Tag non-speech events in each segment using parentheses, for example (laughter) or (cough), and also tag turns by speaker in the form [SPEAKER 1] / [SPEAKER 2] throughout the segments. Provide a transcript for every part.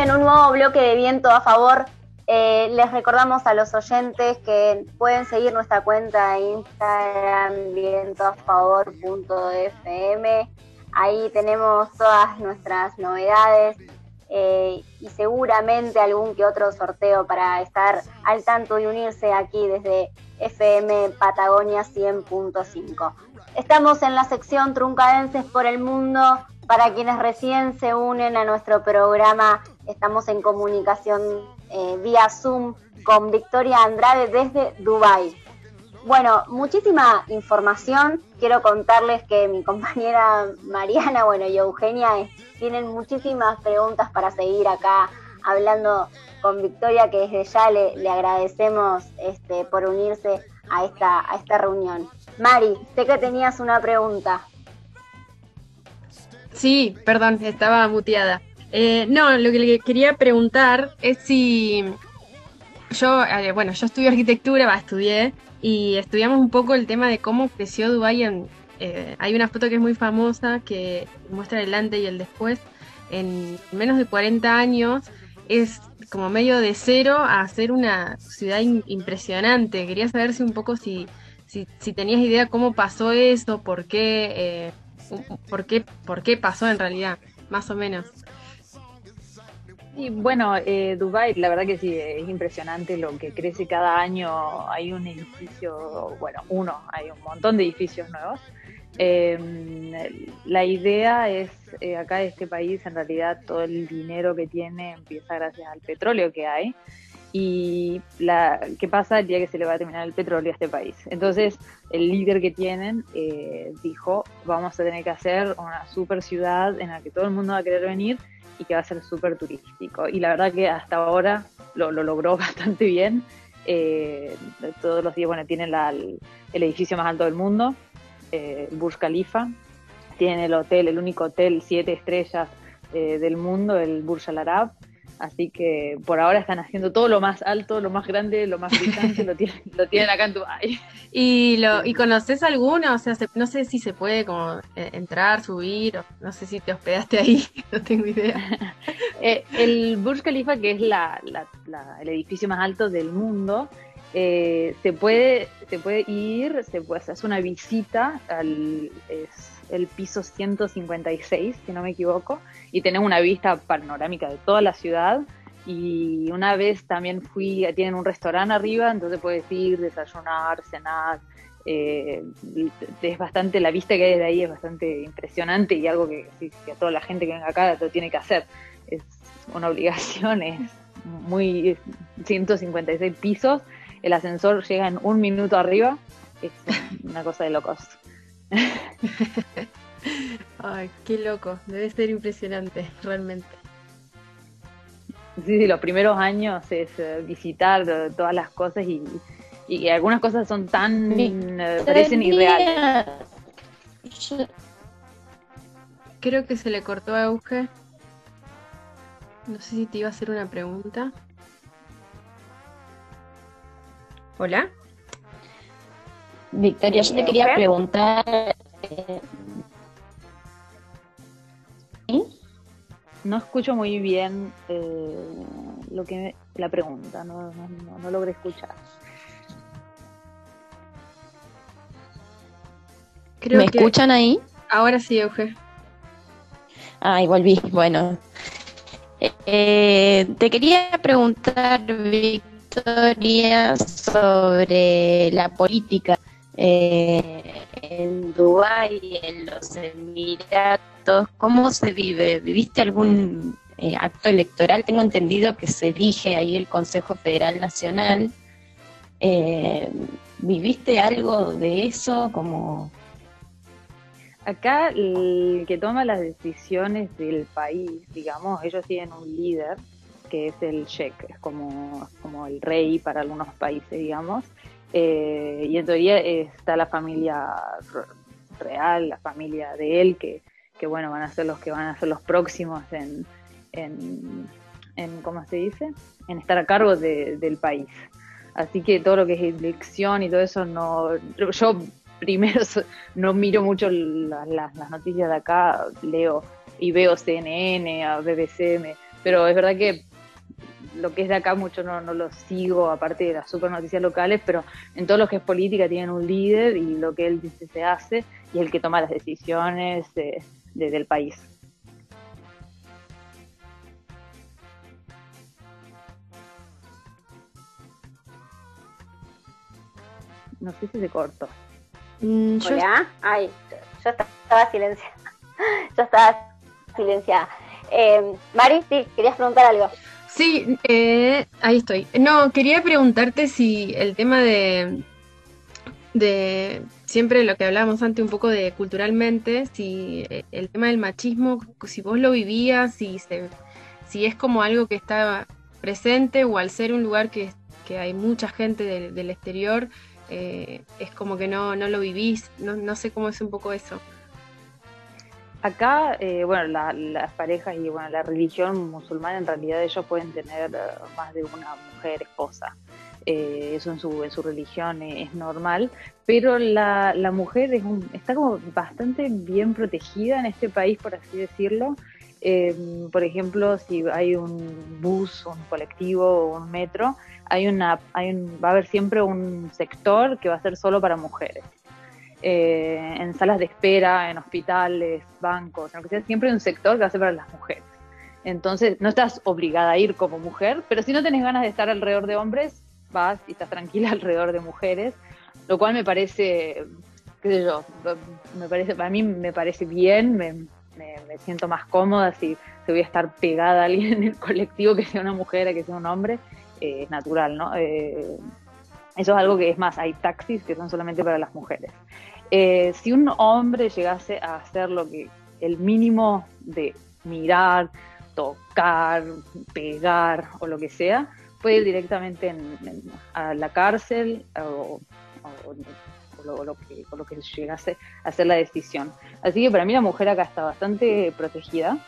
[SPEAKER 1] en un nuevo bloque de Viento a Favor. Eh, les recordamos a los oyentes que pueden seguir nuestra cuenta de Instagram vientoafavor.fm. Ahí tenemos todas nuestras novedades eh, y seguramente algún que otro sorteo para estar al tanto y unirse aquí desde FM Patagonia 100.5. Estamos en la sección Truncadenses por el Mundo. Para quienes recién se unen a nuestro programa, estamos en comunicación eh, vía Zoom con Victoria Andrade desde Dubai. Bueno, muchísima información. Quiero contarles que mi (laughs) compañera Mariana, bueno, y Eugenia eh, tienen muchísimas preguntas para seguir acá hablando con Victoria, que desde ya le, agradecemos este, por unirse a esta, a esta reunión. Mari, sé que tenías una pregunta.
[SPEAKER 2] Sí, perdón, estaba muteada. Eh, no, lo que le quería preguntar es si yo, eh, bueno, yo estudio arquitectura, va, estudié y estudiamos un poco el tema de cómo creció Dubái. Eh, hay una foto que es muy famosa que muestra el antes y el después. En menos de 40 años es como medio de cero a ser una ciudad impresionante. Quería saber si un poco si, si, tenías idea cómo pasó eso, por qué, eh, por qué, por qué pasó en realidad, más o menos.
[SPEAKER 3] Y bueno, eh, Dubai, la verdad que sí, es impresionante lo que crece cada año. Hay un edificio, bueno, uno, hay un montón de edificios nuevos. Em, la idea es, eh, acá en este país, en realidad todo el dinero que tiene empieza gracias al petróleo que hay. Y la, ¿qué pasa el día que se le va a terminar el petróleo a este país? Entonces, el líder que tienen eh, dijo, vamos a tener que hacer una super ciudad en la que todo el mundo va a querer venir y que va a ser súper turístico. Y la verdad que hasta ahora lo, logró (laughs) bastante bien. Eh, todos los días, bueno, tienen el, edificio más alto del mundo, eh, Burj Khalifa. Tienen el hotel, el único hotel siete estrellas del mundo, el Burj Al Arab. Así que por ahora están haciendo todo lo más alto, lo más grande, lo más brillante, lo, tienen, lo tienen acá en Dubái. (laughs)
[SPEAKER 2] ¿Y, lo, ¿Y conoces alguno? O sea, no sé si se puede como eh, entrar, subir, o no sé si te hospedaste ahí, (laughs) no tengo idea. (laughs)
[SPEAKER 3] Eh, el Burj Khalifa, que es la, el edificio más alto del mundo, eh, se, puede, se puede ir, se puede hacer una visita al... Es, el piso 156, si no me equivoco, y tenemos una vista panorámica de toda la ciudad. Y una vez también fui, tienen un restaurante arriba, entonces puedes ir, desayunar, cenar. Eh, es bastante, la vista que hay de ahí es bastante impresionante y algo que, a toda la gente que venga acá lo tiene que hacer. Es una obligación, (laughs) es muy 156 pisos, el ascensor llega en un minuto arriba, es una cosa de locos. (laughs)
[SPEAKER 2] Ay, qué loco, debe ser impresionante, realmente.
[SPEAKER 3] Sí, sí, los primeros años es eh, visitar todas las cosas y, algunas cosas son tan, eh, parecen irreales.
[SPEAKER 2] Creo que se le cortó a Auge. No sé si te iba a hacer una pregunta. Hola.
[SPEAKER 4] Victoria, yo te quería preguntar. Eh,
[SPEAKER 3] no escucho muy bien eh, lo que la pregunta, no, no, logré escuchar.
[SPEAKER 4] ¿Me escuchan ahí?
[SPEAKER 2] Ahora sí, Euge.
[SPEAKER 4] Ay, volví. Bueno, eh, te quería preguntar, Victoria, sobre la política eh, en Dubái, en los Emiratos, ¿cómo se vive? ¿Viviste algún eh, acto electoral? Tengo entendido que se elige ahí el Consejo Federal Nacional. Eh, ¿Viviste algo de eso? Como
[SPEAKER 3] Acá el que toma las decisiones del país, digamos, ellos tienen un líder que es el sheikh, es como, como el rey para algunos países, digamos, eh, y en teoría está la familia real, la familia de él, que, bueno, van a ser los que van a ser los próximos en, en, ¿cómo se dice? En estar a cargo del país. Así que todo lo que es elección y todo eso, no yo primero no miro mucho las noticias de acá, leo y veo CNN, a BBC, pero es verdad que lo que es de acá mucho no, no lo sigo, aparte de las super noticias locales, pero en todo lo que es política tienen un líder y lo que él dice se hace y es el que toma las decisiones del país. No sé si se cortó.
[SPEAKER 1] Mm, Hola. Ay, yo estaba silenciada. (laughs) yo estaba silenciada. Eh, Mari, sí, querías preguntar algo.
[SPEAKER 2] Sí, eh, ahí estoy. No, quería preguntarte si el tema de, de siempre lo que hablábamos antes un poco de culturalmente, si eh, el tema del machismo, si vos lo vivías, si, se, si es como algo que está presente o al ser un lugar que, que hay mucha gente del exterior, eh, es como que no, no lo vivís, no, no sé cómo es un poco eso.
[SPEAKER 3] Acá, eh, bueno, las parejas y bueno, la religión musulmana en realidad ellos pueden tener eh, más de una mujer esposa. Eh, eso en su, en su religión es, normal, pero la, la mujer es está como bastante bien protegida en este país, por así decirlo. por ejemplo, si hay un bus, un colectivo o un metro, hay una, hay va a haber siempre un sector que va a ser solo para mujeres. Eh, en salas de espera, en hospitales, bancos, en lo que sea, siempre hay un sector que ser para las mujeres. Entonces, no estás obligada a ir como mujer, pero si no tenés ganas de estar alrededor de hombres, vas y estás tranquila (laughs) alrededor de mujeres, lo cual me parece, qué sé yo, me parece, a mí me parece bien, me, siento más cómoda si, se voy a estar pegada a alguien en el (laughs) colectivo que sea una mujer que sea un hombre, eh, es natural, ¿no? Eh, eso es algo que es más, hay taxis que son solamente para las mujeres. Eh, si un hombre llegase a hacer lo que el mínimo de mirar, tocar, pegar o lo que sea, puede ir directamente a la cárcel o, lo, que, lo que llegase a hacer la decisión. Así que para mí la mujer acá está bastante protegida.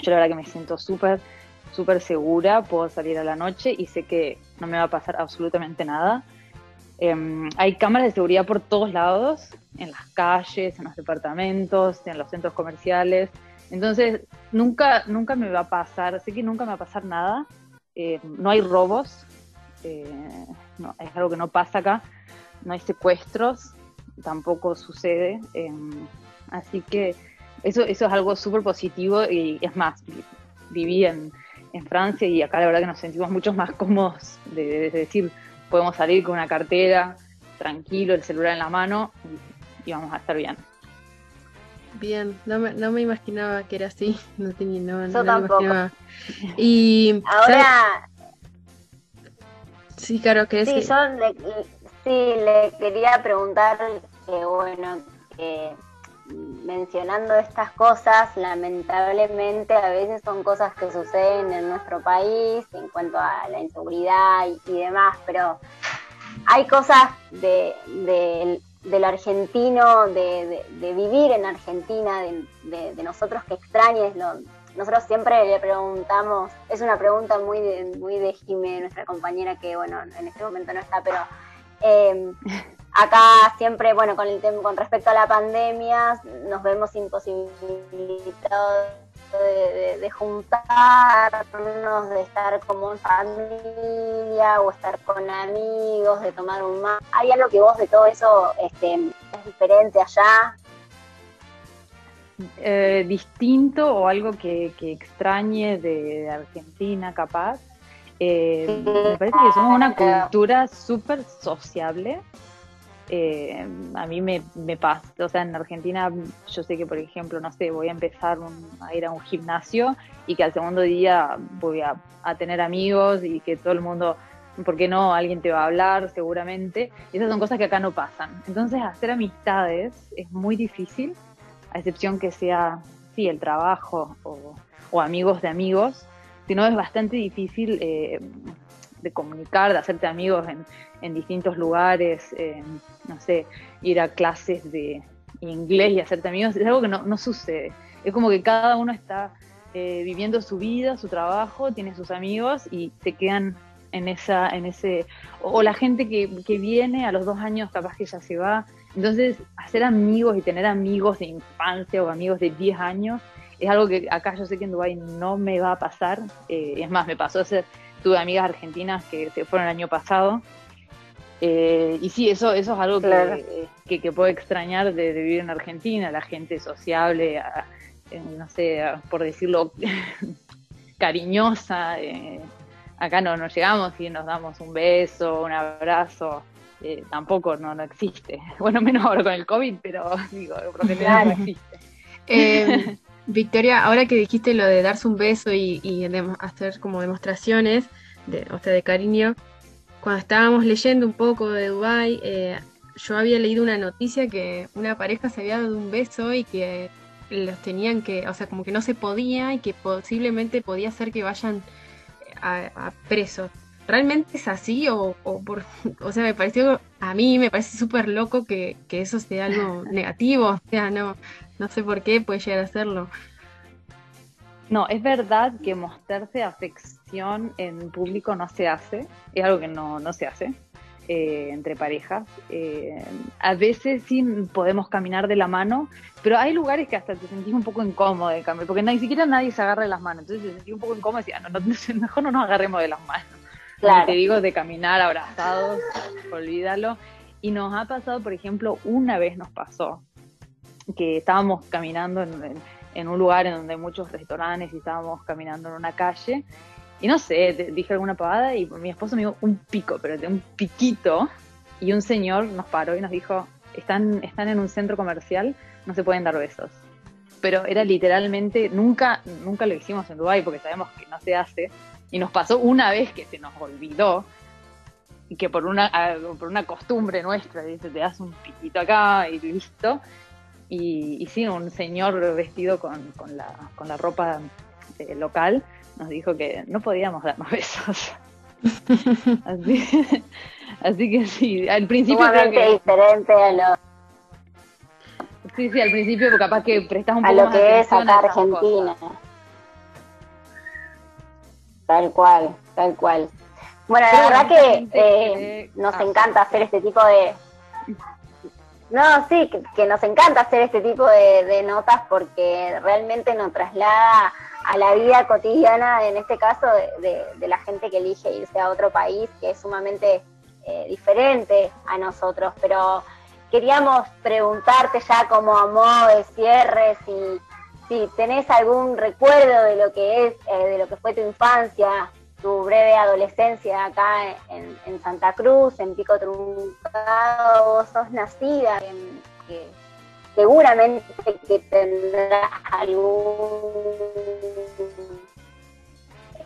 [SPEAKER 3] Yo la verdad que me siento súper, súper segura, puedo salir a la noche y sé que no me va a pasar absolutamente nada. Em, hay cámaras de seguridad por todos lados, en las calles, en los departamentos, en los centros comerciales. Entonces, nunca, nunca me va a pasar, sé que nunca me va a pasar nada. Em, no hay robos, eh, no, es algo que no pasa acá. No hay secuestros, tampoco sucede. Em, así que eso, eso es algo súper positivo y es más, viví en, en, Francia y acá la verdad que nos sentimos mucho más cómodos de decir, podemos salir con una cartera, tranquilo, el celular en la mano y, vamos a estar bien.
[SPEAKER 2] Bien, no me, no me imaginaba que era así, (laughs) no tenía, no,
[SPEAKER 1] Yo tampoco.
[SPEAKER 2] Y
[SPEAKER 1] ahora
[SPEAKER 2] sí, claro, que
[SPEAKER 1] sí, yo le, sí le quería preguntar que bueno que mencionando estas cosas, lamentablemente a veces son cosas que suceden en nuestro país en cuanto a la inseguridad y, demás, pero hay cosas de, del argentino, de, vivir en Argentina, de, nosotros que extrañes. nosotros siempre le preguntamos, es una pregunta muy de, muy de Jimé, nuestra compañera que bueno, en este momento no está, pero... Eh, (laughs) Acá siempre, bueno, con el tema, con respecto a la pandemia, nos vemos imposibilitados de, juntarnos, de estar como en familia o estar con amigos, de tomar un mar. ¿Hay algo que vos de todo eso este, es diferente allá?
[SPEAKER 3] Eh, distinto o algo que, extrañe de, Argentina, capaz. Eh, me parece que somos una cultura súper sociable eh, a mí me, pasa, o sea, en Argentina yo sé que, por ejemplo, no sé, voy a empezar a ir a un gimnasio y que al segundo día voy a, tener amigos y que todo el mundo, ¿por qué no? Alguien te va a hablar seguramente. Esas son cosas que acá no pasan. Entonces, hacer amistades es muy difícil, a excepción que sea, sí, el trabajo o, amigos de amigos, sino es bastante difícil eh, de comunicar, de hacerte amigos en, en distintos lugares, no sé, ir a clases de inglés y hacerte amigos, es algo que no, sucede. Es como que cada uno está eh, viviendo su vida, su trabajo, tiene sus amigos y se quedan en esa, en ese, o la gente que, que viene a los dos años capaz que ya se va. Entonces, hacer amigos y tener amigos de infancia o amigos de 10 años es algo que acá yo sé que en Dubái no me va a pasar. Eh, es más, me pasó a ser, tuve amigas argentinas que se fueron el año pasado. Eh, y sí, eso, eso es algo que, que, puedo extrañar de, vivir en Argentina, la gente sociable, no sé, por decirlo, (laughs) cariñosa. acá no nos llegamos y nos damos un beso, un abrazo. tampoco no, no existe. (laughs) Bueno, menos ahora con el COVID, pero (laughs) digo, no existe.
[SPEAKER 2] Eh, Victoria, ahora que dijiste lo de darse un beso y, hacer como demostraciones, de, o sea, de cariño, cuando estábamos leyendo un poco de Dubai, eh, yo había leído una noticia que una pareja se había dado un beso y que los tenían que, o sea, como que no se podía y que posiblemente podía ser que vayan a, a presos. ¿Realmente es así o, por, (laughs) o sea, me pareció, a mí me parece súper loco que, eso sea algo (laughs) negativo, o sea, no, no sé por qué puede llegar a serlo.
[SPEAKER 3] No, es verdad que mostrarse afección en público no se hace, es algo que no, no se hace eh, entre parejas. Eh, a veces sí podemos caminar de la mano, pero hay lugares que hasta te sentís un poco incómodo de cambio, porque ni siquiera nadie se agarra de las manos, entonces te sentís un poco incómodo y decís, ah, no, no, (laughs) mejor no nos agarremos de las manos. Te digo de caminar abrazados, olvídalo. Y nos ha pasado, por ejemplo, una vez nos pasó que estábamos caminando en, un lugar en donde hay muchos restaurantes y estábamos caminando en una calle. Y no sé, dije alguna pavada y mi esposo me dijo un pico, pero de un piquito. Y un señor nos paró y nos dijo, están, están en un centro comercial, no se pueden dar besos. Pero era literalmente, nunca, nunca lo hicimos en Dubái porque sabemos que no se hace, y nos pasó una vez que se nos olvidó, y que por una, por una costumbre nuestra, dice, te das un piquito acá y listo. Y, y sí, un señor vestido con, con, la, con la ropa eh, local nos dijo que no podíamos darnos besos. (laughs) así, así, que sí, al principio
[SPEAKER 1] creo que... diferente a lo...
[SPEAKER 3] Sí, sí, al principio capaz que prestas un
[SPEAKER 1] poco
[SPEAKER 3] a
[SPEAKER 1] lo que es acá Argentina. Tal cual, tal cual. Bueno, la verdad que eh, nos ah. encanta hacer este tipo de... No, sí, que, nos encanta hacer este tipo de, notas porque realmente nos traslada a la vida cotidiana, en este caso, de, la gente que elige irse a otro país, que es sumamente eh, diferente a nosotros. Pero queríamos preguntarte ya como a modo de cierre si si tenés algún recuerdo de lo que es, eh, de lo que fue tu infancia, tu breve adolescencia acá en, Santa Cruz, en Pico Truncado, vos sos nacida, en, que seguramente que tendrás algún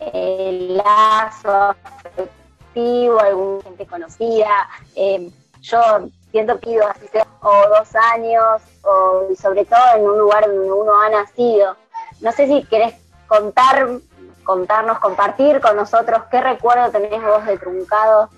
[SPEAKER 1] eh, lazo afectivo, alguna gente conocida. Eh, yo siento que ido así sea o dos años, o, y sobre todo en un lugar donde uno ha nacido. No sé si querés contar, contarnos, compartir con nosotros qué recuerdo tenés vos de Truncado.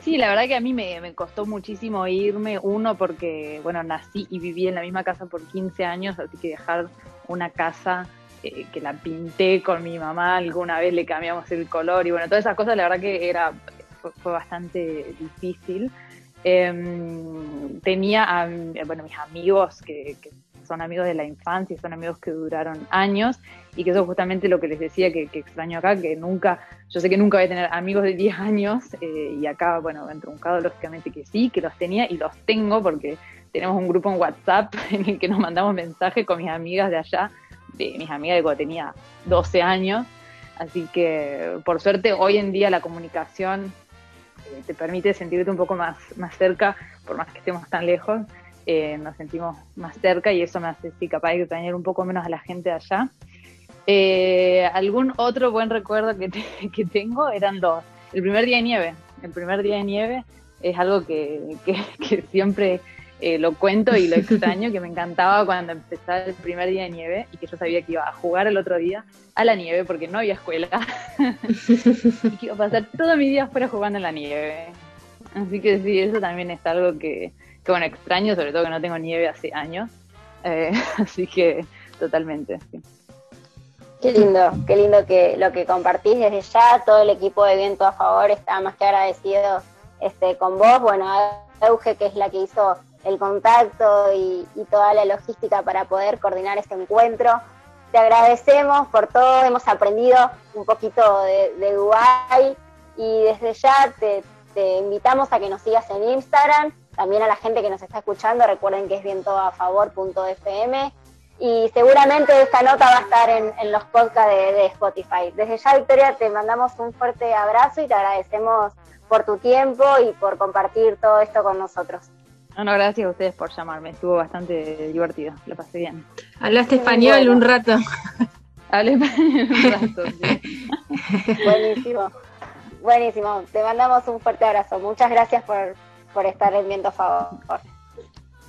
[SPEAKER 3] Sí, la verdad que a mí me, costó muchísimo irme, uno porque, bueno, nací y viví en la misma casa por 15 años, así que dejar una casa eh, que la pinté con mi mamá, alguna vez le cambiamos el color y bueno, todas esas cosas, la verdad que era fue, bastante difícil. Em, tenía bueno, mis amigos que, son amigos de la infancia, son amigos que duraron años y que eso es justamente lo que les decía que, extraño acá, que nunca, yo sé que nunca voy a tener amigos de 10 años eh, y acá, bueno, entruncado lógicamente que sí, que los tenía y los tengo porque tenemos un grupo en WhatsApp (laughs) en el que nos mandamos mensajes con mis amigas de allá, de mis amigas de cuando tenía 12 años. Así que por suerte hoy en día la comunicación te permite sentirte un poco más, más cerca, por más que estemos tan lejos, eh, nos sentimos más cerca y eso me hace capaz de extrañar un poco menos a la gente allá. Eh, algún otro buen recuerdo que, (laughs) que tengo eran los, el primer día de nieve. El primer día de nieve es algo que, que siempre eh, lo cuento y lo (laughs) extraño, que me encantaba cuando empezaba el primer día de nieve y que yo sabía que iba a jugar el otro día a la nieve porque no había escuela (laughs) y que iba a pasar todo mi día fuera jugando en la nieve. Así que sí, eso también es algo que, que bueno, extraño, sobre todo que no tengo nieve hace años. Eh, (laughs) así que totalmente, sí.
[SPEAKER 1] Qué lindo, qué lindo que lo que compartís desde ya, todo el equipo de Viento a Favor está más que agradecido este, con vos, bueno, Euge, que es la que hizo el contacto y, toda la logística para poder coordinar este encuentro. Te agradecemos por todo, hemos aprendido un poquito de, de y desde ya te, te, invitamos a que nos sigas en Instagram, también a la gente que nos está escuchando, recuerden que es vientoafavor.fm y seguramente esta nota va a estar en, los podcasts de, de, Spotify. Desde ya, Victoria, te mandamos un fuerte abrazo y te agradecemos por tu tiempo y por compartir todo esto con nosotros.
[SPEAKER 3] No, gracias a ustedes por llamarme, estuvo bastante divertido, lo pasé bien.
[SPEAKER 2] Hablaste español un rato. (laughs)
[SPEAKER 3] Hablé español un rato, (laughs)
[SPEAKER 1] Buenísimo, buenísimo. Te mandamos un fuerte abrazo. Muchas gracias por, por estar en Viento a Favor.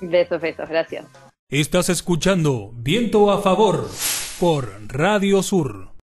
[SPEAKER 3] Besos, besos, gracias.
[SPEAKER 5] Estás escuchando Viento a Favor por Radio Sur.